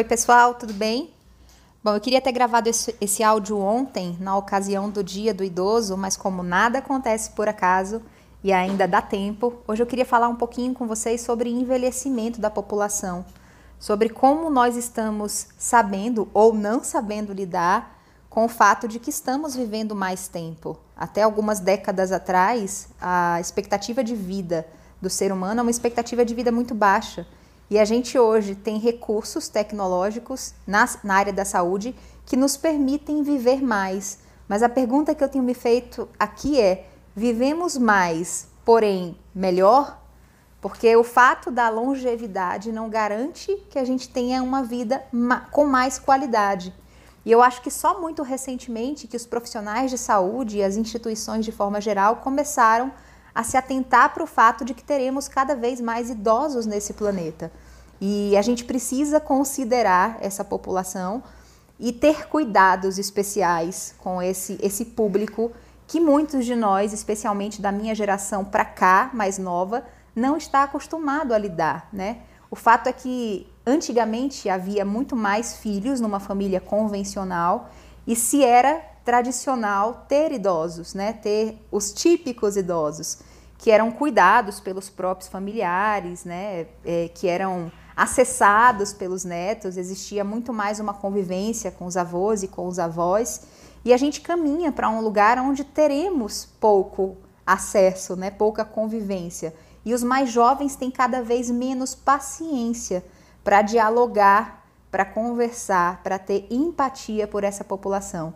Oi, pessoal, tudo bem? Bom, eu queria ter gravado esse, esse áudio ontem, na ocasião do Dia do Idoso, mas como nada acontece por acaso e ainda dá tempo, hoje eu queria falar um pouquinho com vocês sobre envelhecimento da população, sobre como nós estamos sabendo ou não sabendo lidar com o fato de que estamos vivendo mais tempo. Até algumas décadas atrás, a expectativa de vida do ser humano é uma expectativa de vida muito baixa. E a gente hoje tem recursos tecnológicos na, na área da saúde que nos permitem viver mais. Mas a pergunta que eu tenho me feito aqui é: vivemos mais, porém melhor? Porque o fato da longevidade não garante que a gente tenha uma vida com mais qualidade. E eu acho que só muito recentemente que os profissionais de saúde e as instituições de forma geral começaram a se atentar para o fato de que teremos cada vez mais idosos nesse planeta. E a gente precisa considerar essa população e ter cuidados especiais com esse, esse público que muitos de nós, especialmente da minha geração para cá, mais nova, não está acostumado a lidar, né? O fato é que antigamente havia muito mais filhos numa família convencional e se era tradicional ter idosos, né? Ter os típicos idosos que eram cuidados pelos próprios familiares, né? É, que eram acessados pelos netos, existia muito mais uma convivência com os avós e com os avós, e a gente caminha para um lugar onde teremos pouco acesso, né? Pouca convivência. E os mais jovens têm cada vez menos paciência para dialogar, para conversar, para ter empatia por essa população.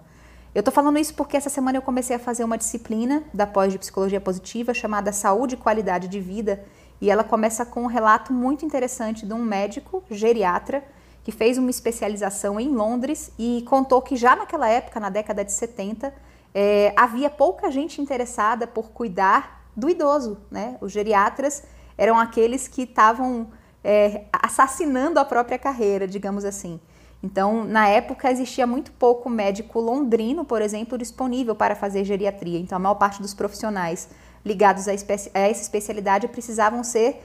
Eu estou falando isso porque essa semana eu comecei a fazer uma disciplina da pós de psicologia positiva chamada Saúde e Qualidade de Vida, e ela começa com um relato muito interessante de um médico geriatra que fez uma especialização em Londres e contou que já naquela época, na década de 70, é, eh, havia pouca gente interessada por cuidar do idoso, né? Os geriatras eram aqueles que estavam é, assassinando a própria carreira, digamos assim. Então, na época, existia muito pouco médico londrino, por exemplo, disponível para fazer geriatria. Então, a maior parte dos profissionais ligados a, a essa especialidade precisavam ser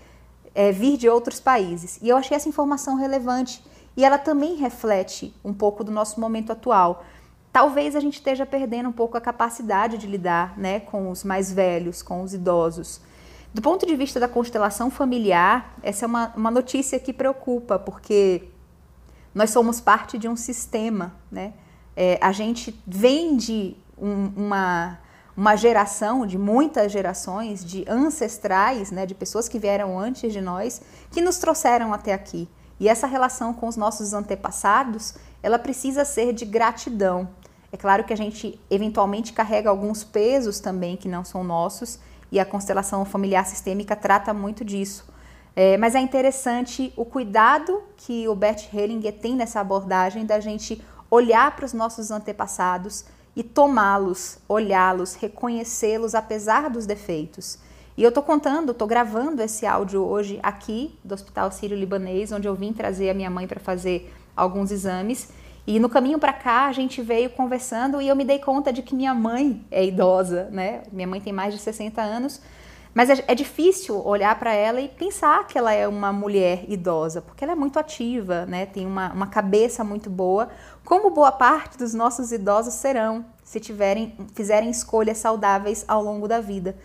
é, vir de outros países. E eu achei essa informação relevante e ela também reflete um pouco do nosso momento atual. Talvez a gente esteja perdendo um pouco a capacidade de lidar né, com os mais velhos, com os idosos. Do ponto de vista da constelação familiar, essa é uma, uma notícia que preocupa, porque nós somos parte de um sistema, né? É, a gente vem de um, uma, uma geração, de muitas gerações, de ancestrais, né, de pessoas que vieram antes de nós, que nos trouxeram até aqui. E essa relação com os nossos antepassados, ela precisa ser de gratidão. É claro que a gente eventualmente carrega alguns pesos também que não são nossos, e a constelação familiar sistêmica trata muito disso. É, mas é interessante o cuidado que o Bert Hellinger tem nessa abordagem da gente olhar para os nossos antepassados e tomá-los, olhá-los, reconhecê-los apesar dos defeitos. E eu estou contando, estou gravando esse áudio hoje aqui do Hospital Sírio-Libanês, onde eu vim trazer a minha mãe para fazer alguns exames. E no caminho para cá a gente veio conversando e eu me dei conta de que minha mãe é idosa, né? Minha mãe tem mais de 60 anos, mas é, é difícil olhar para ela e pensar que ela é uma mulher idosa, porque ela é muito ativa, né? tem uma, uma cabeça muito boa, como boa parte dos nossos idosos serão, se tiverem, fizerem escolhas saudáveis ao longo da vida.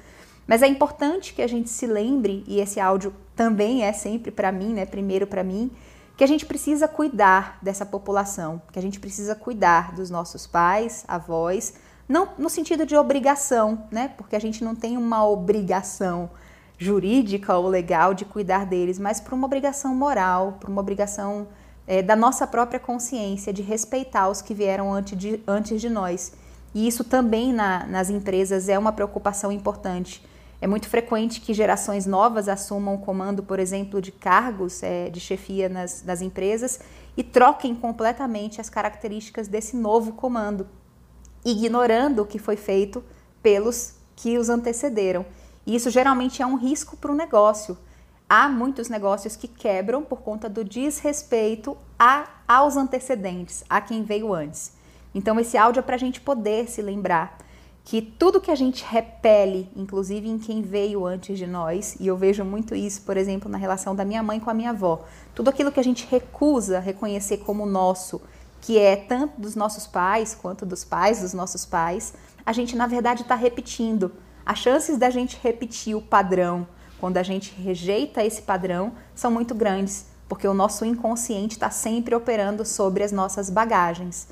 Mas é importante que a gente se lembre, e esse áudio também é sempre para mim, né? primeiro para mim, que a gente precisa cuidar dessa população, que a gente precisa cuidar dos nossos pais, avós, não no sentido de obrigação, né? Porque a gente não tem uma obrigação jurídica ou legal de cuidar deles, mas por uma obrigação moral, por uma obrigação é, da nossa própria consciência de respeitar os que vieram antes de, antes de nós. E isso também na, nas empresas é uma preocupação importante. É muito frequente que gerações novas assumam o comando, por exemplo, de cargos é, de chefia nas, nas empresas e troquem completamente as características desse novo comando ignorando o que foi feito pelos que os antecederam. E isso geralmente é um risco para o negócio. Há muitos negócios que quebram por conta do desrespeito a, aos antecedentes, a quem veio antes. Então, esse áudio é para a gente poder se lembrar que tudo que a gente repele, inclusive em quem veio antes de nós, e eu vejo muito isso, por exemplo, na relação da minha mãe com a minha avó, tudo aquilo que a gente recusa reconhecer como nosso, que é tanto dos nossos pais quanto dos pais dos nossos pais, a gente na verdade está repetindo. As chances da gente repetir o padrão quando a gente rejeita esse padrão são muito grandes, porque o nosso inconsciente está sempre operando sobre as nossas bagagens.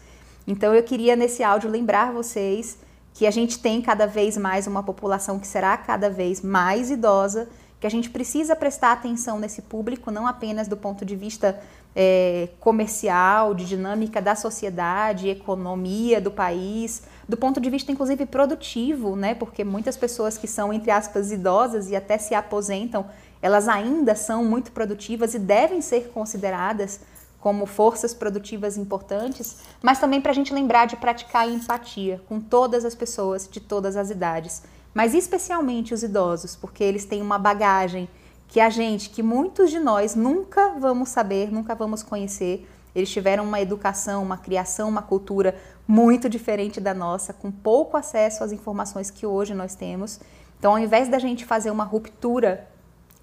Então eu queria nesse áudio lembrar vocês que a gente tem cada vez mais uma população que será cada vez mais idosa, que a gente precisa prestar atenção nesse público, não apenas do ponto de vista é, comercial, de dinâmica da sociedade, economia do país, do ponto de vista inclusive produtivo, né? Porque muitas pessoas que são entre aspas idosas e até se aposentam, elas ainda são muito produtivas e devem ser consideradas como forças produtivas importantes, mas também para a gente lembrar de praticar empatia com todas as pessoas de todas as idades, mas especialmente os idosos, porque eles têm uma bagagem que a gente, que muitos de nós nunca vamos saber, nunca vamos conhecer. Eles tiveram uma educação, uma criação, uma cultura muito diferente da nossa, com pouco acesso às informações que hoje nós temos. Então, ao invés da gente fazer uma ruptura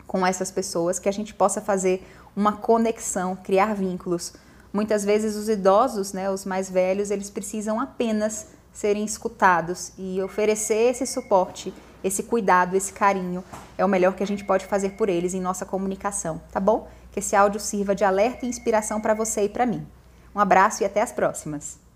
com essas pessoas, que a gente possa fazer uma conexão, criar vínculos. Muitas vezes os idosos, né, os mais velhos, eles precisam apenas serem escutados e oferecer esse suporte, esse cuidado, esse carinho é o melhor que a gente pode fazer por eles em nossa comunicação, tá bom? Que esse áudio sirva de alerta e inspiração para você e para mim. Um abraço e até as próximas.